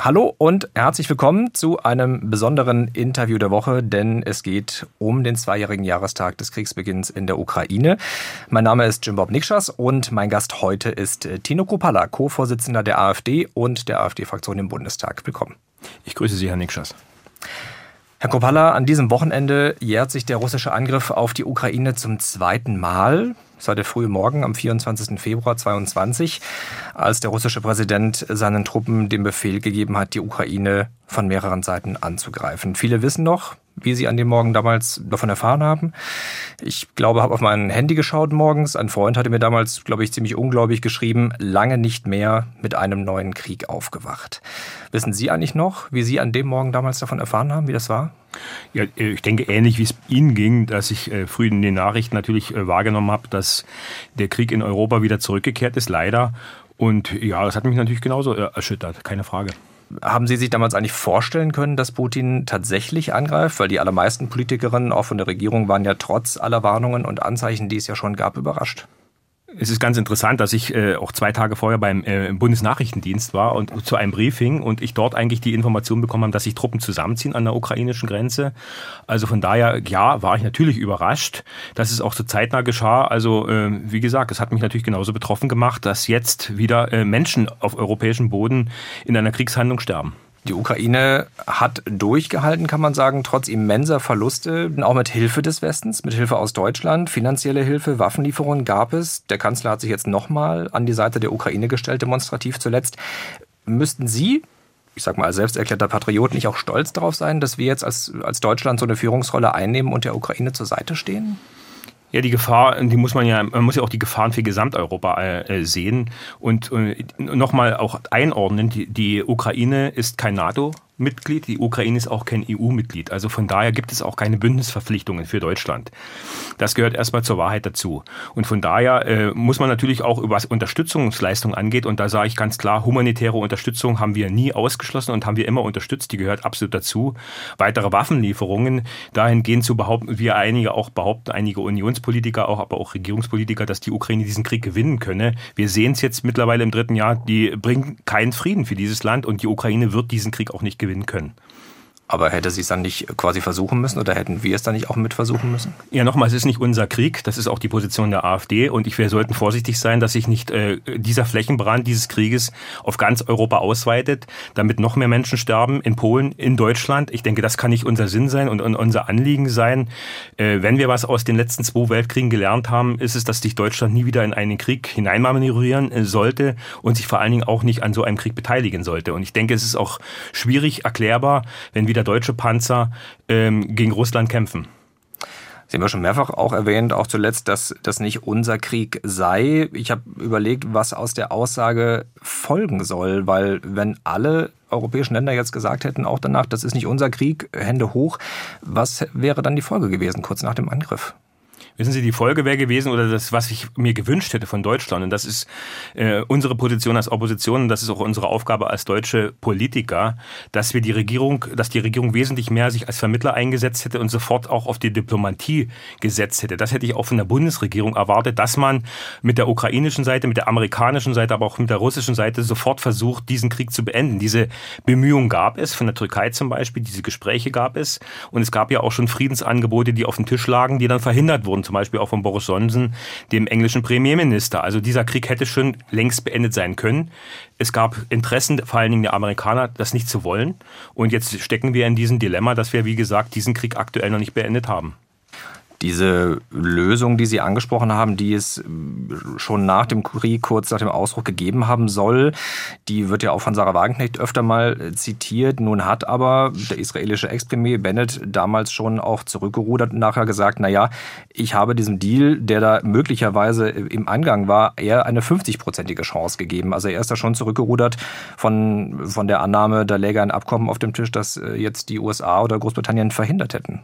Hallo und herzlich willkommen zu einem besonderen Interview der Woche, denn es geht um den zweijährigen Jahrestag des Kriegsbeginns in der Ukraine. Mein Name ist Jim Bob Nikschas und mein Gast heute ist äh, Tino Kropala, Co-Vorsitzender der AfD und der AfD-Fraktion im Bundestag. Willkommen. Ich grüße Sie, Herr Nikschas. Herr Kropala, an diesem Wochenende jährt sich der russische Angriff auf die Ukraine zum zweiten Mal. Es war der frühe Morgen am 24. Februar 2022, als der russische Präsident seinen Truppen den Befehl gegeben hat, die Ukraine von mehreren Seiten anzugreifen. Viele wissen noch, wie sie an dem Morgen damals davon erfahren haben. Ich glaube, habe auf mein Handy geschaut morgens. Ein Freund hatte mir damals, glaube ich, ziemlich ungläubig geschrieben, lange nicht mehr mit einem neuen Krieg aufgewacht. Wissen Sie eigentlich noch, wie Sie an dem Morgen damals davon erfahren haben, wie das war? Ja, äh, ich denke ähnlich wie es Ihnen ging, dass ich äh, früh in den Nachrichten natürlich äh, wahrgenommen habe, dass der Krieg in Europa wieder zurückgekehrt ist, leider. Und ja, das hat mich natürlich genauso erschüttert, keine Frage. Haben Sie sich damals eigentlich vorstellen können, dass Putin tatsächlich angreift? Weil die allermeisten Politikerinnen, auch von der Regierung, waren ja trotz aller Warnungen und Anzeichen, die es ja schon gab, überrascht. Es ist ganz interessant, dass ich äh, auch zwei Tage vorher beim äh, Bundesnachrichtendienst war und zu einem Briefing und ich dort eigentlich die Information bekommen habe, dass sich Truppen zusammenziehen an der ukrainischen Grenze. Also von daher, ja, war ich natürlich überrascht, dass es auch so zeitnah geschah. Also äh, wie gesagt, es hat mich natürlich genauso betroffen gemacht, dass jetzt wieder äh, Menschen auf europäischem Boden in einer Kriegshandlung sterben. Die Ukraine hat durchgehalten, kann man sagen, trotz immenser Verluste, auch mit Hilfe des Westens, mit Hilfe aus Deutschland. Finanzielle Hilfe, Waffenlieferungen gab es. Der Kanzler hat sich jetzt nochmal an die Seite der Ukraine gestellt, demonstrativ zuletzt. Müssten Sie, ich sag mal als selbsterklärter Patriot, nicht auch stolz darauf sein, dass wir jetzt als, als Deutschland so eine Führungsrolle einnehmen und der Ukraine zur Seite stehen? Ja, die Gefahr, die muss man ja, man muss ja auch die Gefahren für Gesamteuropa äh, sehen und äh, nochmal auch einordnen. Die, die Ukraine ist kein NATO. Mitglied. Die Ukraine ist auch kein EU-Mitglied. Also von daher gibt es auch keine Bündnisverpflichtungen für Deutschland. Das gehört erstmal zur Wahrheit dazu. Und von daher äh, muss man natürlich auch, was Unterstützungsleistung angeht, und da sage ich ganz klar, humanitäre Unterstützung haben wir nie ausgeschlossen und haben wir immer unterstützt. Die gehört absolut dazu. Weitere Waffenlieferungen, dahingehend zu behaupten, wir einige auch behaupten, einige Unionspolitiker auch, aber auch Regierungspolitiker, dass die Ukraine diesen Krieg gewinnen könne. Wir sehen es jetzt mittlerweile im dritten Jahr, die bringen keinen Frieden für dieses Land und die Ukraine wird diesen Krieg auch nicht gewinnen gewinnen können. Aber hätte sie es dann nicht quasi versuchen müssen oder hätten wir es dann nicht auch mit versuchen müssen? Ja, nochmal, es ist nicht unser Krieg, das ist auch die Position der AfD und ich, wir sollten vorsichtig sein, dass sich nicht äh, dieser Flächenbrand dieses Krieges auf ganz Europa ausweitet, damit noch mehr Menschen sterben in Polen, in Deutschland. Ich denke, das kann nicht unser Sinn sein und, und unser Anliegen sein. Äh, wenn wir was aus den letzten zwei Weltkriegen gelernt haben, ist es, dass sich Deutschland nie wieder in einen Krieg hineinmanövrieren äh, sollte und sich vor allen Dingen auch nicht an so einem Krieg beteiligen sollte. Und ich denke, es ist auch schwierig erklärbar, wenn wieder deutsche Panzer ähm, gegen Russland kämpfen. Sie haben ja schon mehrfach auch erwähnt, auch zuletzt, dass das nicht unser Krieg sei. Ich habe überlegt, was aus der Aussage folgen soll, weil wenn alle europäischen Länder jetzt gesagt hätten, auch danach, das ist nicht unser Krieg, Hände hoch, was wäre dann die Folge gewesen kurz nach dem Angriff? Wissen Sie, die Folge wäre gewesen oder das, was ich mir gewünscht hätte von Deutschland, und das ist äh, unsere Position als Opposition, und das ist auch unsere Aufgabe als deutsche Politiker, dass wir die Regierung, dass die Regierung wesentlich mehr sich als Vermittler eingesetzt hätte und sofort auch auf die Diplomatie gesetzt hätte. Das hätte ich auch von der Bundesregierung erwartet, dass man mit der ukrainischen Seite, mit der amerikanischen Seite, aber auch mit der russischen Seite sofort versucht, diesen Krieg zu beenden. Diese Bemühungen gab es, von der Türkei zum Beispiel, diese Gespräche gab es, und es gab ja auch schon Friedensangebote, die auf dem Tisch lagen, die dann verhindert wurden zum Beispiel auch von Boris Johnson, dem englischen Premierminister. Also dieser Krieg hätte schon längst beendet sein können. Es gab Interessen, vor allen Dingen der Amerikaner, das nicht zu wollen. Und jetzt stecken wir in diesem Dilemma, dass wir, wie gesagt, diesen Krieg aktuell noch nicht beendet haben. Diese Lösung, die Sie angesprochen haben, die es schon nach dem Krieg, kurz nach dem Ausbruch gegeben haben soll, die wird ja auch von Sarah Wagenknecht öfter mal zitiert. Nun hat aber der israelische Ex-Premier Bennett damals schon auch zurückgerudert und nachher gesagt, na ja, ich habe diesem Deal, der da möglicherweise im Angang war, eher eine 50-prozentige Chance gegeben. Also er ist da schon zurückgerudert von, von der Annahme, da läge ein Abkommen auf dem Tisch, das äh, jetzt die USA oder Großbritannien verhindert hätten.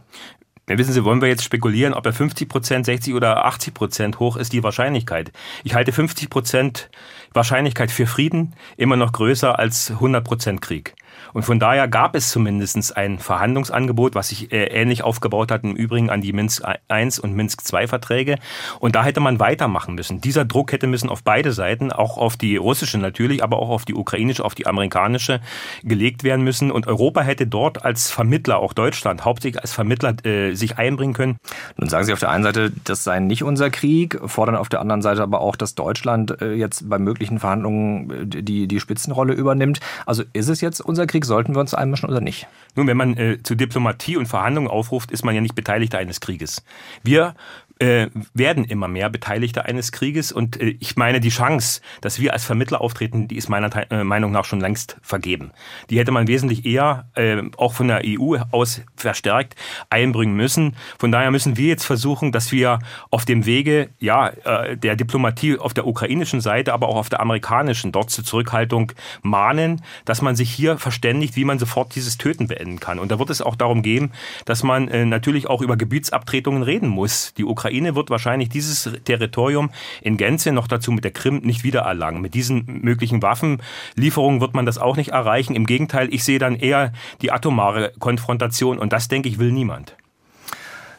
Ja, wissen Sie, wollen wir jetzt spekulieren, ob er 50 Prozent, 60 oder 80 Prozent hoch ist die Wahrscheinlichkeit. Ich halte 50 Prozent Wahrscheinlichkeit für Frieden immer noch größer als 100 Prozent Krieg. Und von daher gab es zumindest ein Verhandlungsangebot, was sich äh, ähnlich aufgebaut hat, im Übrigen an die Minsk I und Minsk II Verträge. Und da hätte man weitermachen müssen. Dieser Druck hätte müssen auf beide Seiten, auch auf die russische natürlich, aber auch auf die ukrainische, auf die amerikanische gelegt werden müssen. Und Europa hätte dort als Vermittler, auch Deutschland, hauptsächlich als Vermittler äh, sich einbringen können. Nun sagen Sie auf der einen Seite, das sei nicht unser Krieg, fordern auf der anderen Seite aber auch, dass Deutschland äh, jetzt bei möglichen Verhandlungen äh, die, die Spitzenrolle übernimmt. Also ist es jetzt unser Krieg? Sollten wir uns einmischen oder nicht? Nun, wenn man äh, zu Diplomatie und Verhandlungen aufruft, ist man ja nicht Beteiligter eines Krieges. Wir äh, werden immer mehr Beteiligte eines Krieges. Und äh, ich meine, die Chance, dass wir als Vermittler auftreten, die ist meiner äh, Meinung nach schon längst vergeben. Die hätte man wesentlich eher auch von der EU aus verstärkt einbringen müssen. Von daher müssen wir jetzt versuchen, dass wir auf dem Wege ja, der Diplomatie auf der ukrainischen Seite, aber auch auf der amerikanischen dort zur Zurückhaltung mahnen, dass man sich hier verständigt, wie man sofort dieses Töten beenden kann. Und da wird es auch darum gehen, dass man äh, natürlich auch über Gebietsabtretungen reden muss. Die Ukraine Ukraine wird wahrscheinlich dieses Territorium in Gänze noch dazu mit der Krim nicht wiedererlangen. Mit diesen möglichen Waffenlieferungen wird man das auch nicht erreichen. Im Gegenteil, ich sehe dann eher die atomare Konfrontation und das, denke ich, will niemand.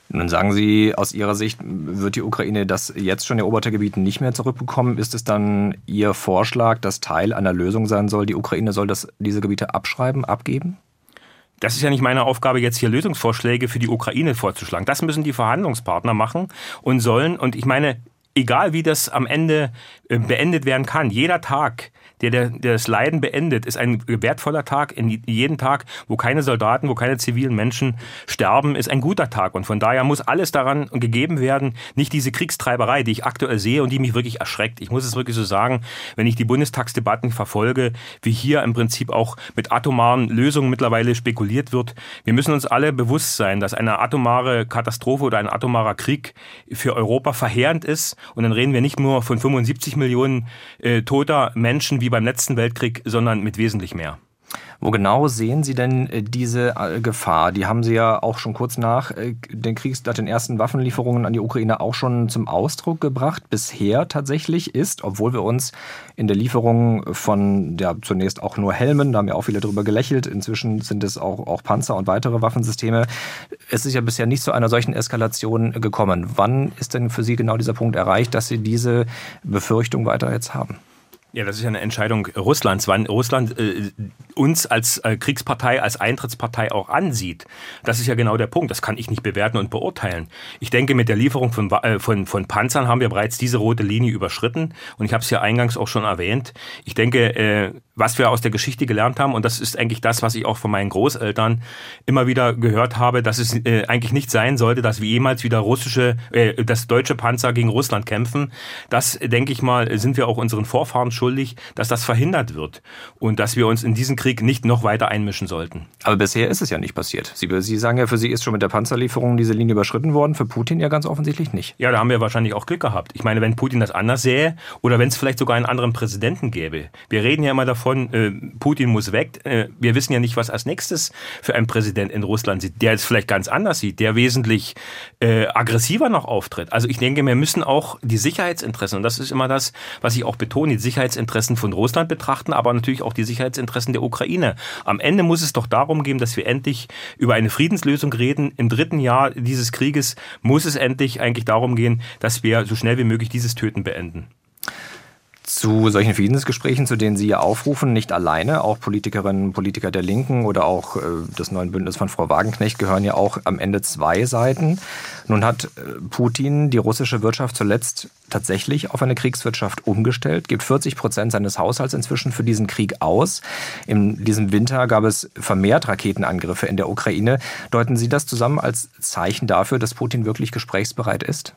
Nun sagen Sie, aus Ihrer Sicht wird die Ukraine das jetzt schon eroberte Gebiet nicht mehr zurückbekommen. Ist es dann Ihr Vorschlag, dass Teil einer Lösung sein soll, die Ukraine soll das, diese Gebiete abschreiben, abgeben? Das ist ja nicht meine Aufgabe, jetzt hier Lösungsvorschläge für die Ukraine vorzuschlagen. Das müssen die Verhandlungspartner machen und sollen. Und ich meine, egal wie das am Ende äh, beendet werden kann, jeder Tag, der, der, der das Leiden beendet, ist ein wertvoller Tag. In jeden Tag, wo keine Soldaten, wo keine zivilen Menschen sterben, ist ein guter Tag. Und von daher muss alles daran gegeben werden, nicht diese Kriegstreiberei, die ich aktuell sehe und die mich wirklich erschreckt. Ich muss es wirklich so sagen, wenn ich die Bundestagsdebatten verfolge, wie hier im Prinzip auch mit atomaren Lösungen mittlerweile spekuliert wird. Wir müssen uns alle bewusst sein, dass eine atomare Katastrophe oder ein atomarer Krieg für Europa verheerend ist. Und dann reden wir nicht nur von 75 Millionen äh, toter Menschen, wie beim letzten Weltkrieg, sondern mit wesentlich mehr. Wo genau sehen Sie denn äh, diese äh, Gefahr? Die haben Sie ja auch schon kurz nach äh, den Kriegsstart, den ersten Waffenlieferungen an die Ukraine auch schon zum Ausdruck gebracht. Bisher tatsächlich ist, obwohl wir uns in der Lieferung von ja, zunächst auch nur Helmen, da haben ja auch viele drüber gelächelt, inzwischen sind es auch, auch Panzer und weitere Waffensysteme. Es ist ja bisher nicht zu einer solchen Eskalation gekommen. Wann ist denn für Sie genau dieser Punkt erreicht, dass Sie diese Befürchtung weiter jetzt haben? Ja, das ist ja eine Entscheidung Russlands, wann Russland äh, uns als äh, Kriegspartei, als Eintrittspartei auch ansieht. Das ist ja genau der Punkt. Das kann ich nicht bewerten und beurteilen. Ich denke, mit der Lieferung von, äh, von, von Panzern haben wir bereits diese rote Linie überschritten. Und ich habe es ja eingangs auch schon erwähnt. Ich denke, äh, was wir aus der Geschichte gelernt haben, und das ist eigentlich das, was ich auch von meinen Großeltern immer wieder gehört habe, dass es äh, eigentlich nicht sein sollte, dass wir jemals wieder russische, äh, dass deutsche Panzer gegen Russland kämpfen. Das, denke ich mal, sind wir auch unseren Vorfahren schuldig, dass das verhindert wird und dass wir uns in diesen Krieg nicht noch weiter einmischen sollten. Aber bisher ist es ja nicht passiert. Sie, Sie sagen ja, für Sie ist schon mit der Panzerlieferung diese Linie überschritten worden, für Putin ja ganz offensichtlich nicht. Ja, da haben wir wahrscheinlich auch Glück gehabt. Ich meine, wenn Putin das anders sähe oder wenn es vielleicht sogar einen anderen Präsidenten gäbe. Wir reden ja immer davon, äh, Putin muss weg. Äh, wir wissen ja nicht, was als nächstes für ein Präsident in Russland sieht, der es vielleicht ganz anders sieht, der wesentlich äh, aggressiver noch auftritt. Also ich denke, wir müssen auch die Sicherheitsinteressen, und das ist immer das, was ich auch betone, die Sicherheitsinteressen von Russland betrachten, aber natürlich auch die Sicherheitsinteressen der Ukraine. Am Ende muss es doch darum gehen, dass wir endlich über eine Friedenslösung reden. Im dritten Jahr dieses Krieges muss es endlich eigentlich darum gehen, dass wir so schnell wie möglich dieses Töten beenden zu solchen Friedensgesprächen, zu denen Sie ja aufrufen, nicht alleine. Auch Politikerinnen und Politiker der Linken oder auch äh, des neuen Bündnisses von Frau Wagenknecht gehören ja auch am Ende zwei Seiten. Nun hat äh, Putin die russische Wirtschaft zuletzt tatsächlich auf eine Kriegswirtschaft umgestellt, gibt 40 Prozent seines Haushalts inzwischen für diesen Krieg aus. In diesem Winter gab es vermehrt Raketenangriffe in der Ukraine. Deuten Sie das zusammen als Zeichen dafür, dass Putin wirklich gesprächsbereit ist?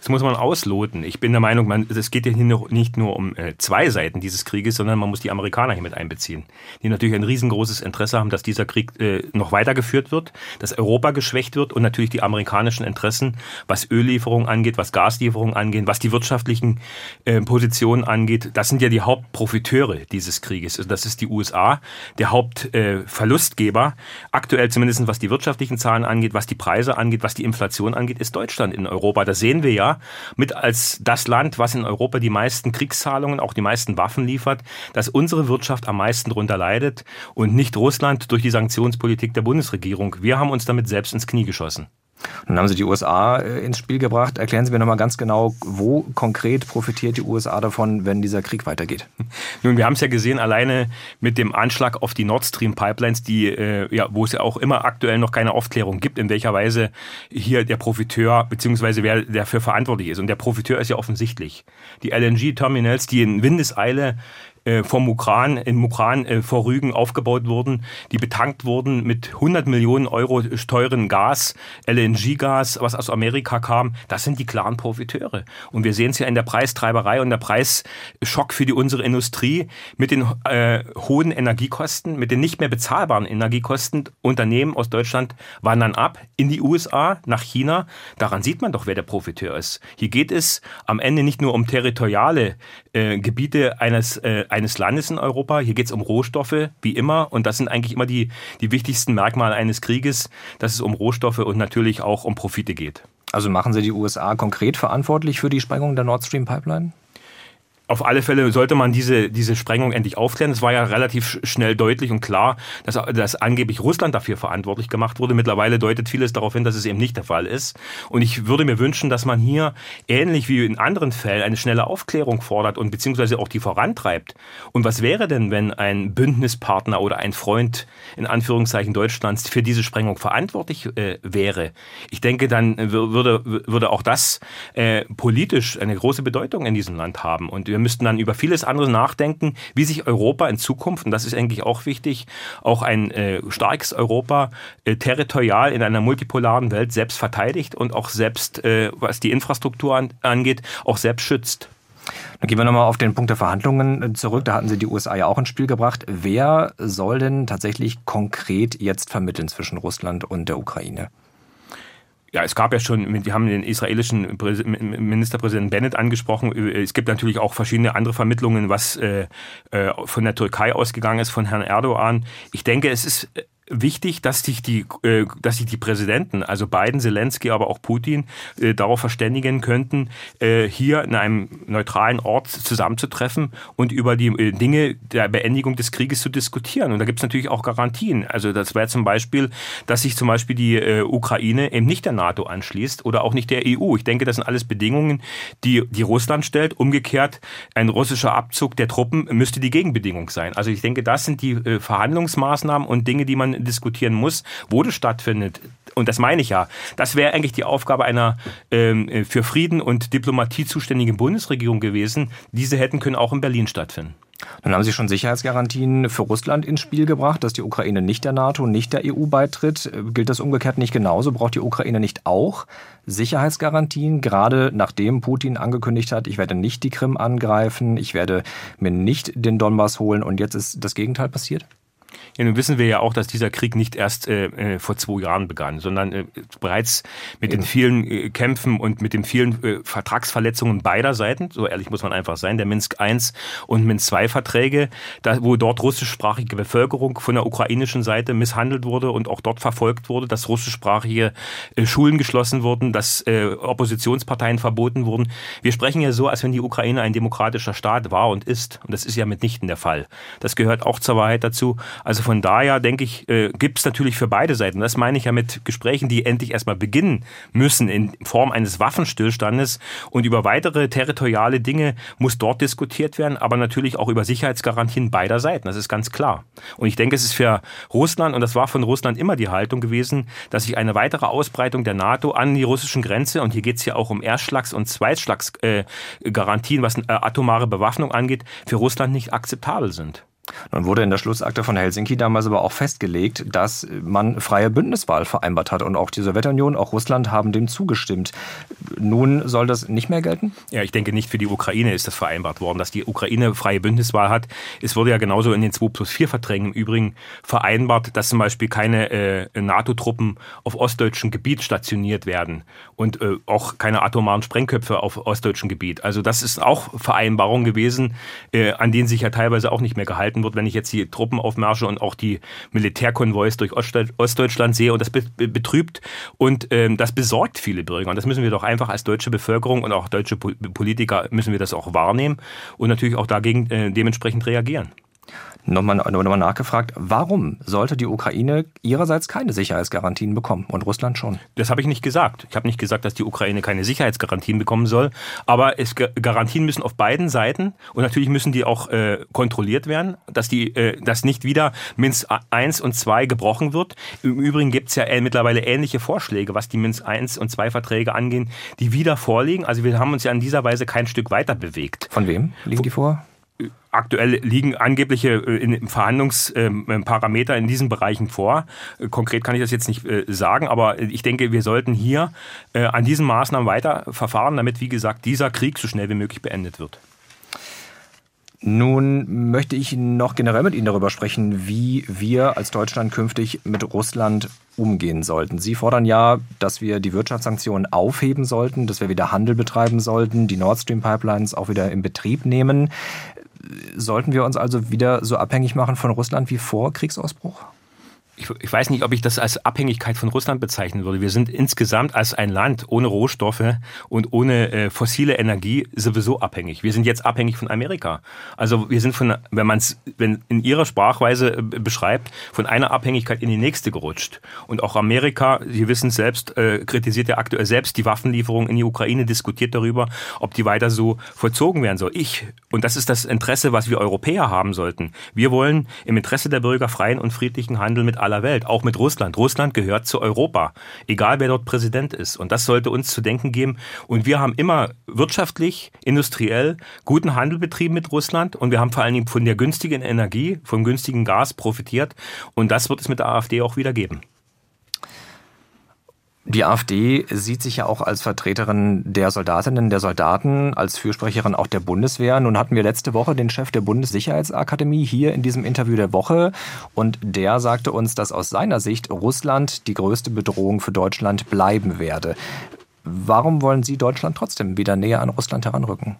Das muss man ausloten. Ich bin der Meinung, man, es geht ja nicht nur um äh, zwei Seiten dieses Krieges, sondern man muss die Amerikaner hier mit einbeziehen, die natürlich ein riesengroßes Interesse haben, dass dieser Krieg äh, noch weitergeführt wird, dass Europa geschwächt wird und natürlich die amerikanischen Interessen, was Öllieferungen angeht, was Gaslieferungen angeht, was die wirtschaftlichen äh, Positionen angeht. Das sind ja die Hauptprofiteure dieses Krieges. Also das ist die USA, der Hauptverlustgeber. Aktuell zumindest was die wirtschaftlichen Zahlen angeht, was die Preise angeht, was die Inflation angeht, ist Deutschland in Europa. Das sehen wir ja Mit als das Land, was in Europa die meisten Kriegszahlungen, auch die meisten Waffen liefert, dass unsere Wirtschaft am meisten darunter leidet und nicht Russland durch die Sanktionspolitik der Bundesregierung. Wir haben uns damit selbst ins Knie geschossen. Nun haben Sie die USA äh, ins Spiel gebracht. Erklären Sie mir nochmal ganz genau, wo konkret profitiert die USA davon, wenn dieser Krieg weitergeht? Nun, wir haben es ja gesehen, alleine mit dem Anschlag auf die Nord Stream Pipelines, die, äh, ja, wo es ja auch immer aktuell noch keine Aufklärung gibt, in welcher Weise hier der Profiteur, beziehungsweise wer dafür verantwortlich ist. Und der Profiteur ist ja offensichtlich. Die LNG-Terminals, die in Windeseile vom Mukran, in Mukran äh, vor Rügen aufgebaut wurden, die betankt wurden mit 100 Millionen Euro teuren Gas, LNG-Gas, was aus Amerika kam. Das sind die klaren Profiteure. Und wir sehen es ja in der Preistreiberei und der Preisschock für die unsere Industrie mit den äh, hohen Energiekosten, mit den nicht mehr bezahlbaren Energiekosten. Unternehmen aus Deutschland wandern ab in die USA, nach China. Daran sieht man doch, wer der Profiteur ist. Hier geht es am Ende nicht nur um territoriale äh, Gebiete eines äh, eines Landes in Europa. Hier geht es um Rohstoffe, wie immer. Und das sind eigentlich immer die, die wichtigsten Merkmale eines Krieges, dass es um Rohstoffe und natürlich auch um Profite geht. Also machen Sie die USA konkret verantwortlich für die Sprengung der Nord Stream Pipeline? Auf alle Fälle sollte man diese, diese Sprengung endlich aufklären. Es war ja relativ schnell deutlich und klar, dass, dass angeblich Russland dafür verantwortlich gemacht wurde. Mittlerweile deutet vieles darauf hin, dass es eben nicht der Fall ist. Und ich würde mir wünschen, dass man hier ähnlich wie in anderen Fällen eine schnelle Aufklärung fordert und beziehungsweise auch die vorantreibt. Und was wäre denn, wenn ein Bündnispartner oder ein Freund in Anführungszeichen Deutschlands für diese Sprengung verantwortlich äh, wäre? Ich denke, dann würde, würde auch das äh, politisch eine große Bedeutung in diesem Land haben. Und wir müssten dann über vieles andere nachdenken, wie sich Europa in Zukunft, und das ist eigentlich auch wichtig, auch ein äh, starkes Europa äh, territorial in einer multipolaren Welt selbst verteidigt und auch selbst, äh, was die Infrastruktur an, angeht, auch selbst schützt. Dann gehen wir nochmal auf den Punkt der Verhandlungen äh, zurück. Da hatten Sie die USA ja auch ins Spiel gebracht. Wer soll denn tatsächlich konkret jetzt vermitteln zwischen Russland und der Ukraine? Ja, es gab ja schon, wir haben den israelischen Ministerpräsidenten Bennett angesprochen. Es gibt natürlich auch verschiedene andere Vermittlungen, was äh, äh, von der Türkei ausgegangen ist, von Herrn Erdogan. Ich denke, es ist wichtig, dass sich die, äh, dass sich die Präsidenten, also Biden, Zelensky, aber auch Putin, äh, darauf verständigen könnten, äh, hier in einem neutralen Ort zusammenzutreffen und über die äh, Dinge der Beendigung des Krieges zu diskutieren. Und da gibt es natürlich auch Garantien. Also das wäre zum Beispiel, dass sich zum Beispiel die äh, Ukraine eben nicht der NATO anschließt oder auch nicht der EU. Ich denke, das sind alles Bedingungen, die, die Russland stellt. Umgekehrt, ein russischer Abzug der Truppen müsste die Gegenbedingung sein. Also ich denke, das sind die äh, Verhandlungsmaßnahmen und Dinge, die man diskutieren muss, wo das stattfindet. Und das meine ich ja. Das wäre eigentlich die Aufgabe einer ähm, für Frieden und Diplomatie zuständigen Bundesregierung gewesen. Diese hätten können auch in Berlin stattfinden. Dann haben Sie schon Sicherheitsgarantien für Russland ins Spiel gebracht, dass die Ukraine nicht der NATO, nicht der EU beitritt. Gilt das umgekehrt nicht genauso? Braucht die Ukraine nicht auch Sicherheitsgarantien, gerade nachdem Putin angekündigt hat, ich werde nicht die Krim angreifen, ich werde mir nicht den Donbass holen und jetzt ist das Gegenteil passiert? Ja, nun wissen wir ja auch, dass dieser Krieg nicht erst äh, äh, vor zwei Jahren begann, sondern äh, bereits mit den vielen äh, Kämpfen und mit den vielen äh, Vertragsverletzungen beider Seiten, so ehrlich muss man einfach sein, der Minsk I und Minsk II Verträge, da, wo dort russischsprachige Bevölkerung von der ukrainischen Seite misshandelt wurde und auch dort verfolgt wurde, dass russischsprachige äh, Schulen geschlossen wurden, dass Oppositionsparteien verboten wurden. Wir sprechen ja so, als wenn die Ukraine ein demokratischer Staat war und ist. Und das ist ja mitnichten der Fall. Das gehört auch zur Wahrheit dazu. Also von daher denke ich, äh, gibt es natürlich für beide Seiten. Das meine ich ja mit Gesprächen, die endlich erstmal beginnen müssen in Form eines Waffenstillstandes und über weitere territoriale Dinge muss dort diskutiert werden, aber natürlich auch über Sicherheitsgarantien beider Seiten. Das ist ganz klar. Und ich denke, es ist für Russland, und das war von Russland immer die Haltung gewesen, dass sich eine weitere Ausbreitung der NATO an die russischen Grenze, und hier geht es ja auch um Erstschlags- und Zweitschlagsgarantien, äh, was äh, atomare Bewaffnung angeht, für Russland nicht akzeptabel sind. Nun wurde in der Schlussakte von Helsinki damals aber auch festgelegt, dass man freie Bündniswahl vereinbart hat und auch die Sowjetunion, auch Russland haben dem zugestimmt. Nun soll das nicht mehr gelten? Ja, ich denke nicht für die Ukraine ist das vereinbart worden, dass die Ukraine freie Bündniswahl hat. Es wurde ja genauso in den 2 plus 4 Verträgen im Übrigen vereinbart, dass zum Beispiel keine äh, NATO-Truppen auf ostdeutschem Gebiet stationiert werden und äh, auch keine atomaren Sprengköpfe auf ostdeutschem Gebiet. Also das ist auch Vereinbarung gewesen, äh, an denen sich ja teilweise auch nicht mehr gehalten bedeuten wird, wenn ich jetzt die Truppenaufmärsche und auch die Militärkonvois durch Ostdeutschland sehe. Und das betrübt und ähm, das besorgt viele Bürger. Und das müssen wir doch einfach als deutsche Bevölkerung und auch deutsche Politiker müssen wir das auch wahrnehmen und natürlich auch dagegen äh, dementsprechend reagieren nochmal, nochmal nachgefragt, warum sollte die Ukraine ihrerseits keine Sicherheitsgarantien bekommen und Russland schon? Das habe ich nicht gesagt. Ich habe nicht gesagt, dass die Ukraine keine Sicherheitsgarantien bekommen soll, aber es, Garantien müssen auf beiden Seiten und natürlich müssen die auch äh, kontrolliert werden, dass, die, äh, dass nicht wieder Minsk 1 und 2 gebrochen wird. Im Übrigen gibt es ja äh, mittlerweile ähnliche Vorschläge, was die Minsk 1 und 2 Verträge angehen, die wieder vorliegen. Also wir haben uns ja in dieser Weise kein Stück weiter bewegt. Von wem liegen die vor? Aktuell liegen angebliche äh, Verhandlungsparameter in diesen Bereichen vor. Äh, konkret kann ich das jetzt nicht äh, sagen, aber ich denke, wir sollten hier an diesen Maßnahmen weiter verfahren, damit, wie gesagt, dieser Krieg so schnell wie möglich beendet wird. Nun möchte ich noch generell mit Ihnen darüber sprechen, wie wir als Deutschland künftig mit Russland umgehen sollten. Sie fordern ja, dass wir die Wirtschaftssanktionen aufheben sollten, dass wir wieder Handel betreiben sollten, die Nord Stream Pipelines auch wieder in Betrieb nehmen. Sollten wir uns also wieder so abhängig machen von Russland wie vor Kriegsausbruch? Ich, ich, weiß nicht, ob ich das als Abhängigkeit von Russland bezeichnen würde. Wir sind insgesamt als ein Land ohne Rohstoffe und ohne äh, fossile Energie sowieso abhängig. Wir sind jetzt abhängig von Amerika. Also wir sind von, wenn man es wenn in ihrer Sprachweise äh, beschreibt, von einer Abhängigkeit in die nächste gerutscht. Und auch Amerika, Sie wissen selbst, äh, kritisiert ja aktuell selbst die Waffenlieferung in die Ukraine, diskutiert darüber, ob die weiter so vollzogen werden soll. Ich, und das ist das Interesse, was wir Europäer haben sollten. Wir wollen im Interesse der Bürger freien und friedlichen Handel mit aller Welt, auch mit Russland. Russland gehört zu Europa, egal wer dort Präsident ist. Und das sollte uns zu denken geben. Und wir haben immer wirtschaftlich, industriell guten Handel betrieben mit Russland und wir haben vor allen Dingen von der günstigen Energie, vom günstigen Gas profitiert. Und das wird es mit der AfD auch wieder geben. Die AfD sieht sich ja auch als Vertreterin der Soldatinnen, der Soldaten, als Fürsprecherin auch der Bundeswehr. Nun hatten wir letzte Woche den Chef der Bundessicherheitsakademie hier in diesem Interview der Woche und der sagte uns, dass aus seiner Sicht Russland die größte Bedrohung für Deutschland bleiben werde. Warum wollen Sie Deutschland trotzdem wieder näher an Russland heranrücken?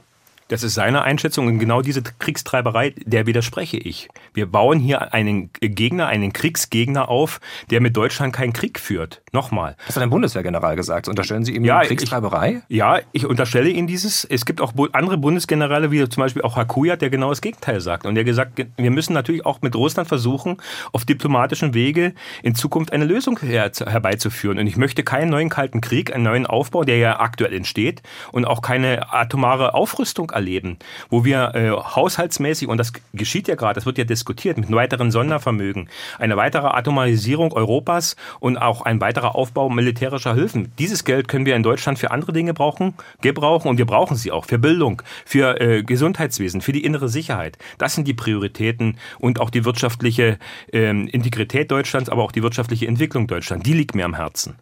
Das ist seine Einschätzung und genau diese Kriegstreiberei, der widerspreche ich. Wir bauen hier einen Gegner, einen Kriegsgegner auf, der mit Deutschland keinen Krieg führt. Nochmal. Das hat ein Bundeswehrgeneral gesagt. Unterstellen Sie ihm ja, Kriegstreiberei? Ich, ja, ich unterstelle Ihnen dieses. Es gibt auch andere Bundesgenerale, wie zum Beispiel auch Hakuya, der genau das Gegenteil sagt. Und der gesagt, wir müssen natürlich auch mit Russland versuchen, auf diplomatischen Wege in Zukunft eine Lösung her herbeizuführen. Und ich möchte keinen neuen Kalten Krieg, einen neuen Aufbau, der ja aktuell entsteht, und auch keine atomare Aufrüstung erleben, wo wir äh, haushaltsmäßig, und das geschieht ja gerade, das wird ja diskutiert, mit weiteren Sondervermögen, eine weitere Atomarisierung Europas und auch ein weiterer Aufbau militärischer Hilfen. Dieses Geld können wir in Deutschland für andere Dinge brauchen, gebrauchen und wir brauchen sie auch für Bildung, für äh, Gesundheitswesen, für die innere Sicherheit. Das sind die Prioritäten und auch die wirtschaftliche äh, Integrität Deutschlands, aber auch die wirtschaftliche Entwicklung Deutschlands. Die liegt mir am Herzen.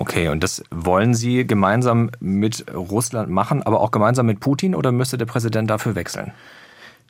Okay, und das wollen Sie gemeinsam mit Russland machen, aber auch gemeinsam mit Putin oder müsste der Präsident dafür wechseln?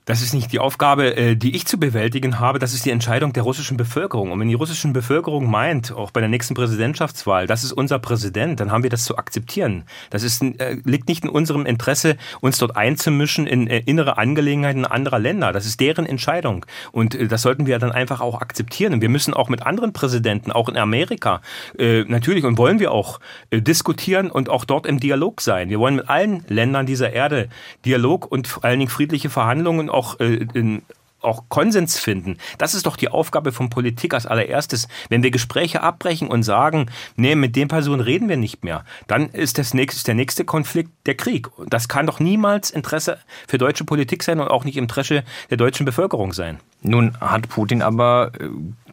Das ist nicht die Aufgabe, äh, die ich zu bewältigen habe. Das ist die Entscheidung der russischen Bevölkerung. Und wenn die russische Bevölkerung meint, auch bei der nächsten Präsidentschaftswahl, das ist unser Präsident, dann haben wir das zu akzeptieren. Das ist, äh, liegt nicht in unserem Interesse, uns dort einzumischen in äh, innere Angelegenheiten anderer Länder. Das ist deren Entscheidung. Und das sollten wir dann einfach auch akzeptieren. Und wir müssen auch mit anderen Präsidenten, auch in Amerika, natürlich und wollen wir auch diskutieren und auch dort im Dialog sein. Wir wollen mit allen Ländern dieser Erde Dialog und vor allen Dingen friedliche Verhandlungen auch äh, in, auch Konsens finden. Das ist doch die Aufgabe von Politik als allererstes. Wenn wir Gespräche abbrechen und sagen, nee, mit den Personen reden wir nicht mehr, dann ist, das nächste, der nächste Konflikt der Krieg. Das kann doch niemals Interesse für deutsche Politik sein und auch nicht Interesse der deutschen Bevölkerung sein. Nun hat Putin aber äh,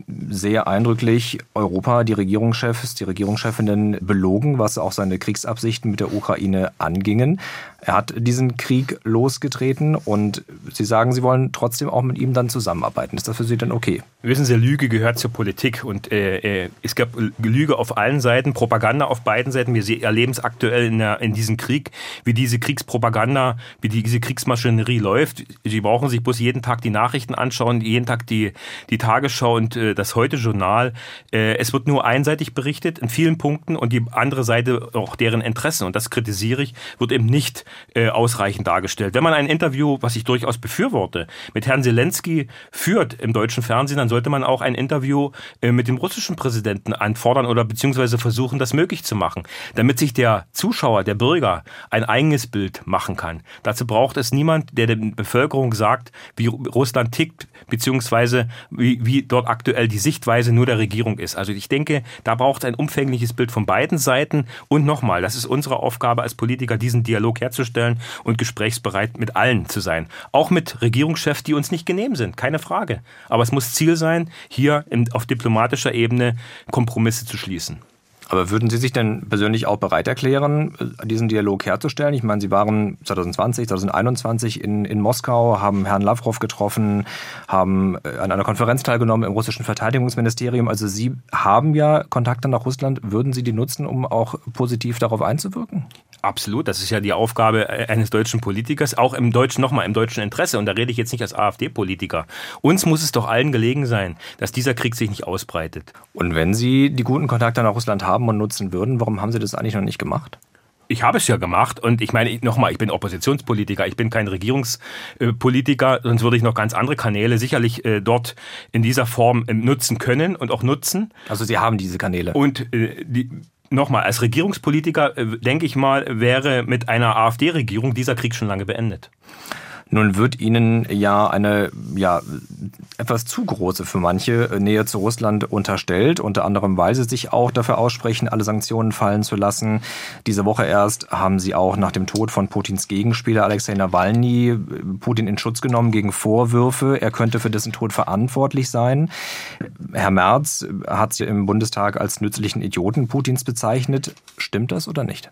sehr eindrücklich Europa, die Regierungschefs, die Regierungschefinnen belogen, was auch seine Kriegsabsichten mit der Ukraine angingen. Er hat diesen Krieg losgetreten und Sie sagen, Sie wollen trotzdem auch mit ihm dann zusammenarbeiten. Ist das für Sie denn okay? Wissen Sie, Lüge gehört zur Politik und äh, äh es gab Lüge auf allen Seiten, Propaganda auf beiden Seiten. Wir erleben es aktuell in, der, in diesem Krieg, wie diese Kriegspropaganda, wie diese Kriegsmaschinerie läuft. Sie brauchen sich bloß jeden Tag die Nachrichten anschauen, jeden Tag die, die Tagesschau und äh, das Heute-Journal, äh, es wird nur einseitig berichtet in vielen Punkten und die andere Seite auch deren Interessen, und das kritisiere ich, wird eben nicht äh, ausreichend dargestellt. Wenn man ein Interview, was ich durchaus befürworte, mit Herrn Zelensky führt im deutschen Fernsehen, dann sollte man auch ein Interview äh, mit dem russischen Präsidenten anfordern oder beziehungsweise versuchen, das möglich zu machen, damit sich der Zuschauer, der Bürger ein eigenes Bild machen kann. Dazu braucht es niemand, der der Bevölkerung sagt, wie Russland tickt, beziehungsweise wie, wie dort aktuell die Sichtweise nur der Regierung ist. Also ich denke, da braucht es ein umfängliches Bild von beiden Seiten. Und nochmal, das ist unsere Aufgabe als Politiker, diesen Dialog herzustellen und gesprächsbereit mit allen zu sein. Auch mit Regierungschefs, die uns nicht genehm sind, keine Frage. Aber es muss Ziel sein, hier auf diplomatischer Ebene Kompromisse zu schließen. Aber würden Sie sich denn persönlich auch bereit erklären, äh, diesen Dialog herzustellen? Ich meine, Sie waren 2020, 2021 in, in Moskau, haben Herrn Lavrov getroffen, haben äh, an einer Konferenz teilgenommen im russischen Verteidigungsministerium. Also Sie haben ja Kontakte nach Russland. Würden Sie die nutzen, um auch positiv darauf einzuwirken? Absolut, das ist ja die Aufgabe äh, eines deutschen Politikers, auch im deutschen, nochmal im deutschen Interesse. Und da rede ich jetzt nicht als AfD-Politiker. Uns muss es doch allen gelegen sein, dass dieser Krieg sich nicht ausbreitet. Und wenn Sie die guten Kontakte nach Russland haben und nutzen würden, warum haben Sie das eigentlich noch nicht gemacht? Ich habe es ja gemacht und ich meine, nochmal, ich bin Oppositionspolitiker, ich bin kein Regierungspolitiker, sonst würde ich noch ganz andere Kanäle sicherlich äh, dort in dieser Form ähm, nutzen können und auch nutzen. Also Sie haben diese Kanäle. Und äh, die, nochmal, als Regierungspolitiker, äh, denke ich mal, wäre mit einer AfD-Regierung dieser Krieg schon lange beendet. Nun wird Ihnen ja eine ja, etwas zu große für manche Nähe zu Russland unterstellt, unter anderem, weil Sie sich auch dafür aussprechen, alle Sanktionen fallen zu lassen. Diese Woche erst haben Sie auch nach dem Tod von Putins Gegenspieler Alexei Nawalny Putin in Schutz genommen gegen Vorwürfe, er könnte für dessen Tod verantwortlich sein. Herr Merz hat Sie im Bundestag als nützlichen Idioten Putins bezeichnet. Stimmt das oder nicht?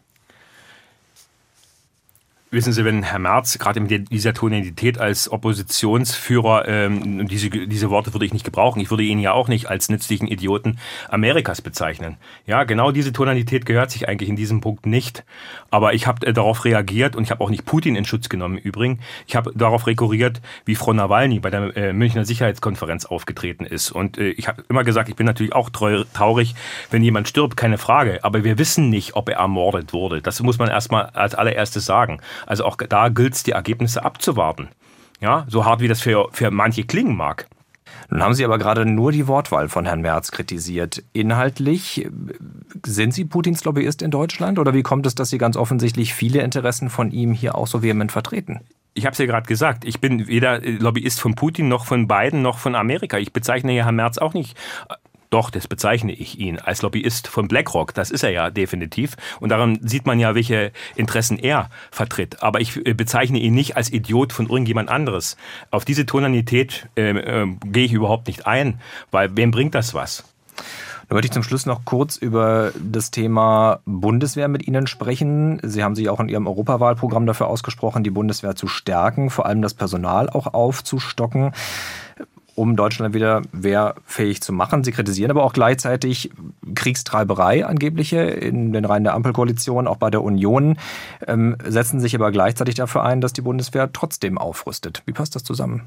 Wissen Sie, wenn Herr Merz gerade in dieser Tonalität als Oppositionsführer, ähm, diese, diese Worte würde ich nicht gebrauchen, ich würde ihn ja auch nicht als nützlichen Idioten Amerikas bezeichnen. Ja, genau diese Tonalität gehört sich eigentlich in diesem Punkt nicht. Aber ich habe äh, darauf reagiert und ich habe auch nicht Putin in Schutz genommen im Übrigen. Ich habe darauf rekurriert, wie Frau Nawalny bei der äh, Münchner Sicherheitskonferenz aufgetreten ist. Und äh, ich habe immer gesagt, ich bin natürlich auch traurig, wenn jemand stirbt, keine Frage. Aber wir wissen nicht, ob er ermordet wurde. Das muss man erstmal als allererstes sagen. Also auch da gilt es, die Ergebnisse abzuwarten. Ja, so hart wie das für, für manche klingen mag. Nun haben Sie aber gerade nur die Wortwahl von Herrn Merz kritisiert. Inhaltlich sind Sie Putins Lobbyist in Deutschland oder wie kommt es, dass Sie ganz offensichtlich viele Interessen von ihm hier auch so vehement vertreten? Ich habe es ja gerade gesagt, ich bin weder Lobbyist von Putin noch von Biden noch von Amerika. Ich bezeichne hier Herrn Merz auch nicht doch, das bezeichne ich ihn als Lobbyist von BlackRock. Das ist er ja definitiv. Und daran sieht man ja, welche Interessen er vertritt. Aber ich äh, bezeichne ihn nicht als Idiot von irgendjemand anderes. Auf diese Tonalität äh, äh, gehe ich überhaupt nicht ein, weil wem bringt das was? Dann würde ich zum Schluss noch kurz über das Thema Bundeswehr mit Ihnen sprechen. Sie haben sich auch in Ihrem Europawahlprogramm dafür ausgesprochen, die Bundeswehr zu stärken, vor allem das Personal auch aufzustocken um Deutschland wieder wehrfähig zu machen. Sie kritisieren aber auch gleichzeitig Kriegstreiberei angebliche in den Reihen der Ampelkoalition, auch bei der Union, ähm, setzen sich aber gleichzeitig dafür ein, dass die Bundeswehr trotzdem aufrüstet. Wie passt das zusammen?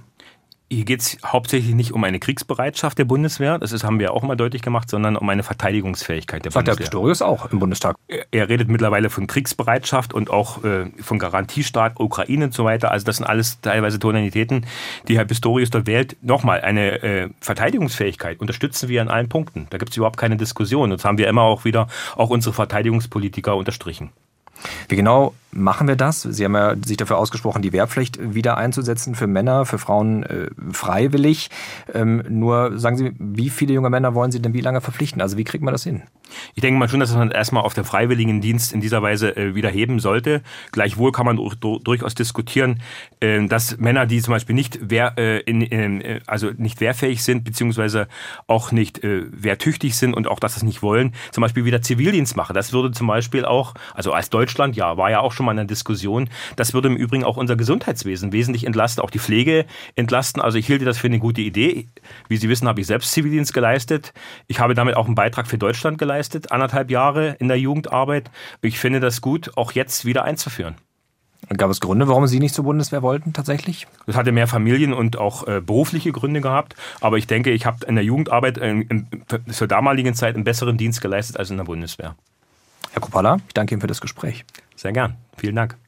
Hier geht es hauptsächlich nicht um eine Kriegsbereitschaft der Bundeswehr, das ist, haben wir auch mal deutlich gemacht, sondern um eine Verteidigungsfähigkeit der Sagt Bundeswehr. Sagt der Pistorius auch im Bundestag. Er, er redet mittlerweile von Kriegsbereitschaft und auch äh, von Garantiestaat Ukraine und so weiter. Also das sind alles teilweise Tonalitäten, die Herr Pistorius dort wählt. Nochmal, eine äh, Verteidigungsfähigkeit unterstützen wir an allen Punkten. Da gibt es überhaupt keine Diskussion. Das haben wir immer auch wieder auch unsere Verteidigungspolitiker unterstrichen. Wie genau machen wir das? Sie haben ja sich dafür ausgesprochen, die Wehrpflicht wieder einzusetzen für Männer, für Frauen äh, freiwillig. Ähm, nur sagen Sie, wie viele junge Männer wollen Sie denn wie lange verpflichten? Also wie kriegt man das hin? Ich denke mal schon, dass man erstmal auf den Freiwilligendienst in dieser Weise äh, wieder heben sollte. Gleichwohl kann man durchaus diskutieren, äh, dass Männer, die zum Beispiel nicht wehr, äh, in, äh, also nicht wehrfähig sind, beziehungsweise auch nicht äh, wehrtüchtig sind und auch dass das nicht wollen, zum Beispiel wieder Zivildienst machen. Das würde zum Beispiel auch, also als Deutschland, ja, war ja auch schon mal in der Diskussion. Das würde im Übrigen auch unser Gesundheitswesen wesentlich entlasten, auch die Pflege entlasten. Also ich hielte das für eine gute Idee. Wie Sie wissen, habe ich selbst Zivildienst geleistet. Ich habe damit auch einen Beitrag für Deutschland geleistet, anderthalb Jahre in der Jugendarbeit. Ich finde das gut, auch jetzt wieder einzuführen. Gab es Gründe, warum Sie nicht zur Bundeswehr wollten tatsächlich? Das hatte mehr Familien- und auch äh, berufliche Gründe gehabt. Aber ich denke, ich habe in der Jugendarbeit äh, im, zur damaligen Zeit einen besseren Dienst geleistet als in der Bundeswehr. Herr Kupala, ich danke Ihnen für das Gespräch. Sehr gern. Vielen Dank.